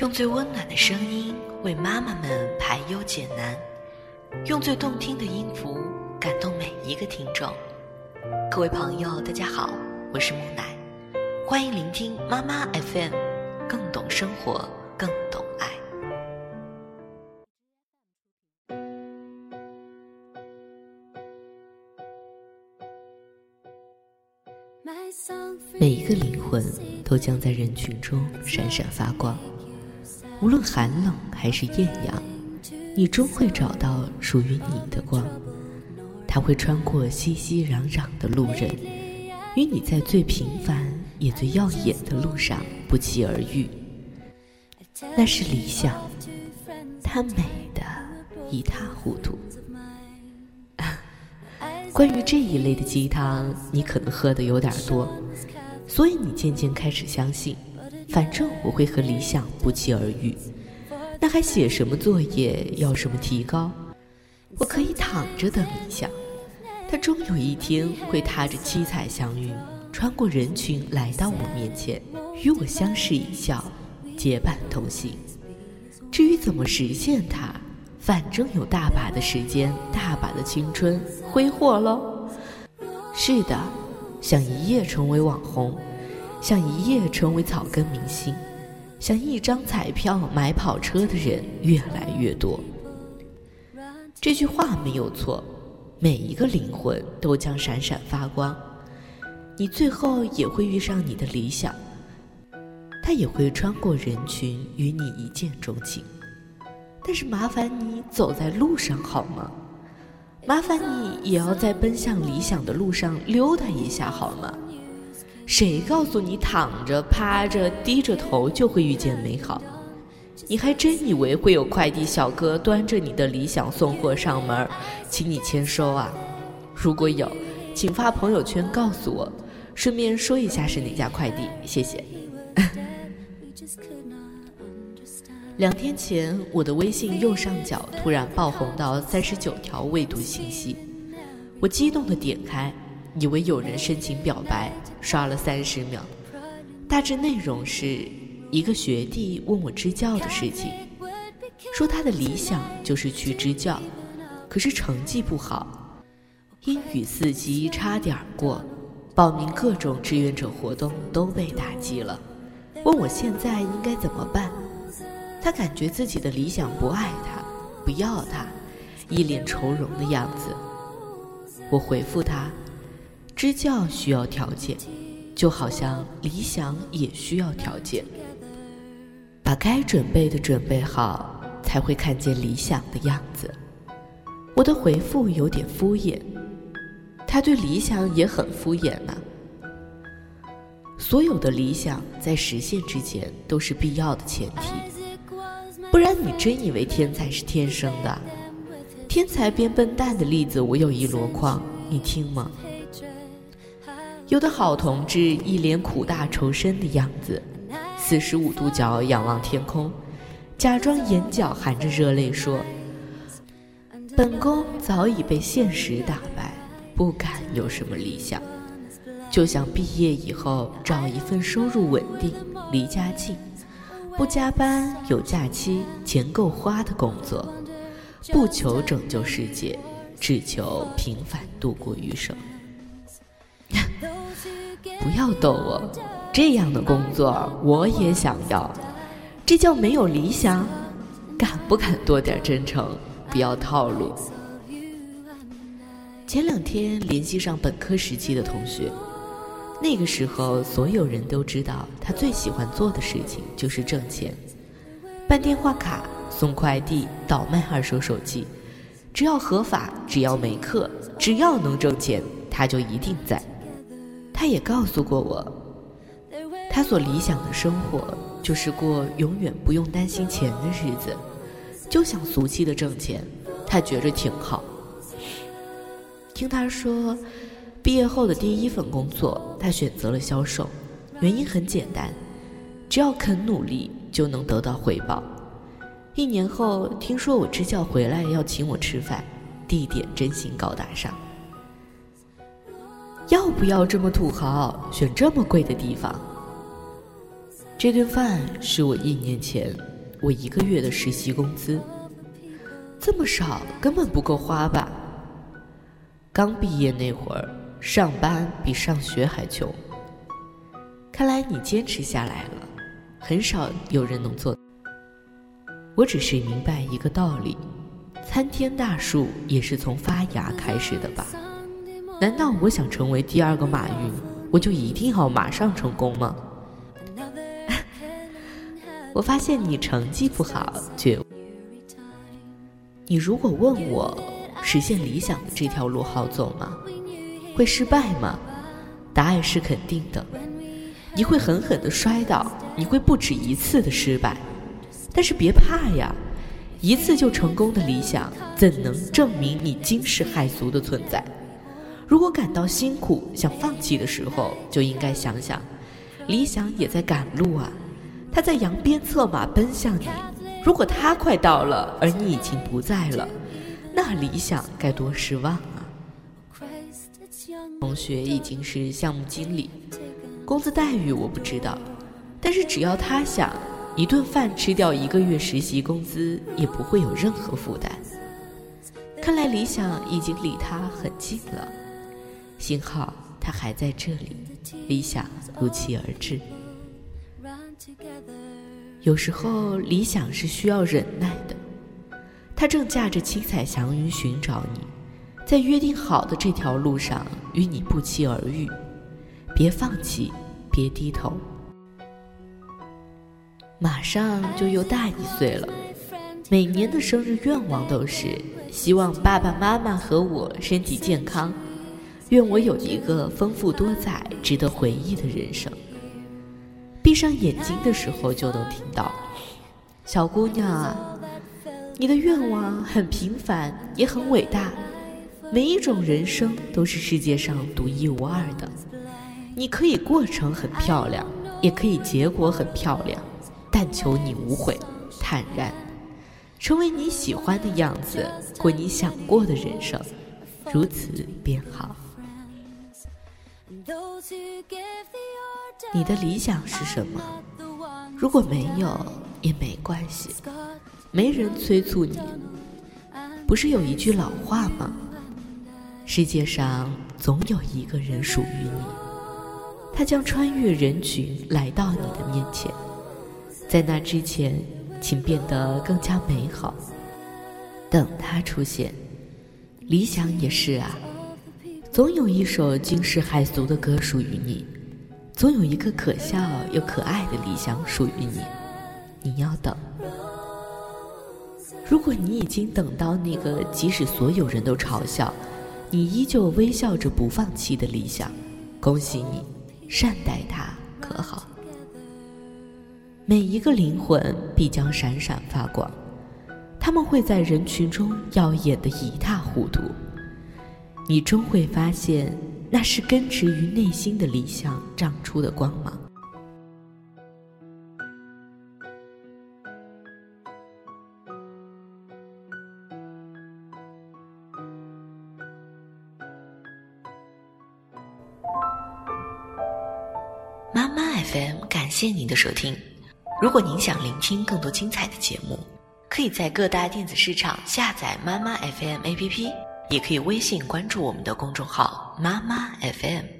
用最温暖的声音为妈妈们排忧解难，用最动听的音符感动每一个听众。各位朋友，大家好，我是木乃，欢迎聆听妈妈 FM，更懂生活，更懂爱。每一个灵魂都将在人群中闪闪发光。无论寒冷还是艳阳，你终会找到属于你的光。它会穿过熙熙攘攘的路人，与你在最平凡也最耀眼的路上不期而遇。那是理想，它美得一塌糊涂。关于这一类的鸡汤，你可能喝的有点多，所以你渐渐开始相信。反正我会和理想不期而遇，那还写什么作业？要什么提高？我可以躺着等理想，他终有一天会踏着七彩祥云，穿过人群来到我面前，与我相视一笑，结伴同行。至于怎么实现它，反正有大把的时间，大把的青春挥霍喽。是的，想一夜成为网红。想一夜成为草根明星，想一张彩票买跑车的人越来越多。这句话没有错，每一个灵魂都将闪闪发光，你最后也会遇上你的理想，他也会穿过人群与你一见钟情。但是麻烦你走在路上好吗？麻烦你也要在奔向理想的路上溜达一下好吗？谁告诉你躺着、趴着、低着头就会遇见美好？你还真以为会有快递小哥端着你的理想送货上门，请你签收啊？如果有，请发朋友圈告诉我，顺便说一下是哪家快递，谢谢。两天前，我的微信右上角突然爆红到三十九条未读信息，我激动的点开。以为有人申请表白，刷了三十秒，大致内容是一个学弟问我支教的事情，说他的理想就是去支教，可是成绩不好，英语四级差点过，报名各种志愿者活动都被打击了，问我现在应该怎么办，他感觉自己的理想不爱他，不要他，一脸愁容的样子，我回复他。支教需要条件，就好像理想也需要条件。把该准备的准备好，才会看见理想的样子。我的回复有点敷衍，他对理想也很敷衍呢。所有的理想在实现之前都是必要的前提，不然你真以为天才是天生的？天才变笨蛋的例子我有一箩筐，你听吗？有的好同志一脸苦大仇深的样子，四十五度角仰望天空，假装眼角含着热泪说：“本宫早已被现实打败，不敢有什么理想，就想毕业以后找一份收入稳定、离家近、不加班、有假期、钱够花的工作，不求拯救世界，只求平凡度过余生。”不要逗我，这样的工作我也想要，这叫没有理想？敢不敢多点真诚，不要套路？前两天联系上本科时期的同学，那个时候所有人都知道他最喜欢做的事情就是挣钱，办电话卡、送快递、倒卖二手手机，只要合法，只要没课，只要能挣钱，他就一定在。他也告诉过我，他所理想的生活就是过永远不用担心钱的日子，就想俗气的挣钱，他觉着挺好。听他说，毕业后的第一份工作，他选择了销售，原因很简单，只要肯努力就能得到回报。一年后，听说我支教回来要请我吃饭，地点真心高大上。要不要这么土豪，选这么贵的地方？这顿饭是我一年前我一个月的实习工资。这么少，根本不够花吧？刚毕业那会儿，上班比上学还穷。看来你坚持下来了，很少有人能做。我只是明白一个道理：参天大树也是从发芽开始的吧？难道我想成为第二个马云，我就一定要马上成功吗？我发现你成绩不好，却……你如果问我，实现理想的这条路好走吗？会失败吗？答案是肯定的。你会狠狠的摔倒，你会不止一次的失败，但是别怕呀，一次就成功的理想，怎能证明你惊世骇俗的存在？如果感到辛苦、想放弃的时候，就应该想想，理想也在赶路啊，他在扬鞭策马奔向你。如果他快到了，而你已经不在了，那理想该多失望啊！同学已经是项目经理，工资待遇我不知道，但是只要他想，一顿饭吃掉一个月实习工资，也不会有任何负担。看来理想已经离他很近了。幸好他还在这里，理想如期而至。有时候理想是需要忍耐的，他正驾着七彩祥云寻找你，在约定好的这条路上与你不期而遇。别放弃，别低头。马上就又大一岁了，每年的生日愿望都是希望爸爸妈妈和我身体健康。愿我有一个丰富多彩、值得回忆的人生。闭上眼睛的时候就能听到，小姑娘啊，你的愿望很平凡，也很伟大。每一种人生都是世界上独一无二的。你可以过程很漂亮，也可以结果很漂亮，但求你无悔、坦然，成为你喜欢的样子，过你想过的人生，如此便好。你的理想是什么？如果没有也没关系，没人催促你。不是有一句老话吗？世界上总有一个人属于你，他将穿越人群来到你的面前。在那之前，请变得更加美好。等他出现，理想也是啊。总有一首惊世骇俗的歌属于你，总有一个可笑又可爱的理想属于你。你要等。如果你已经等到那个即使所有人都嘲笑，你依旧微笑着不放弃的理想，恭喜你，善待它，可好？每一个灵魂必将闪闪发光，他们会在人群中耀眼的一塌糊涂。你终会发现，那是根植于内心的理想长出的光芒。妈妈 FM，感谢您的收听。如果您想聆听更多精彩的节目，可以在各大电子市场下载妈妈 FM APP。也可以微信关注我们的公众号“妈妈 FM”。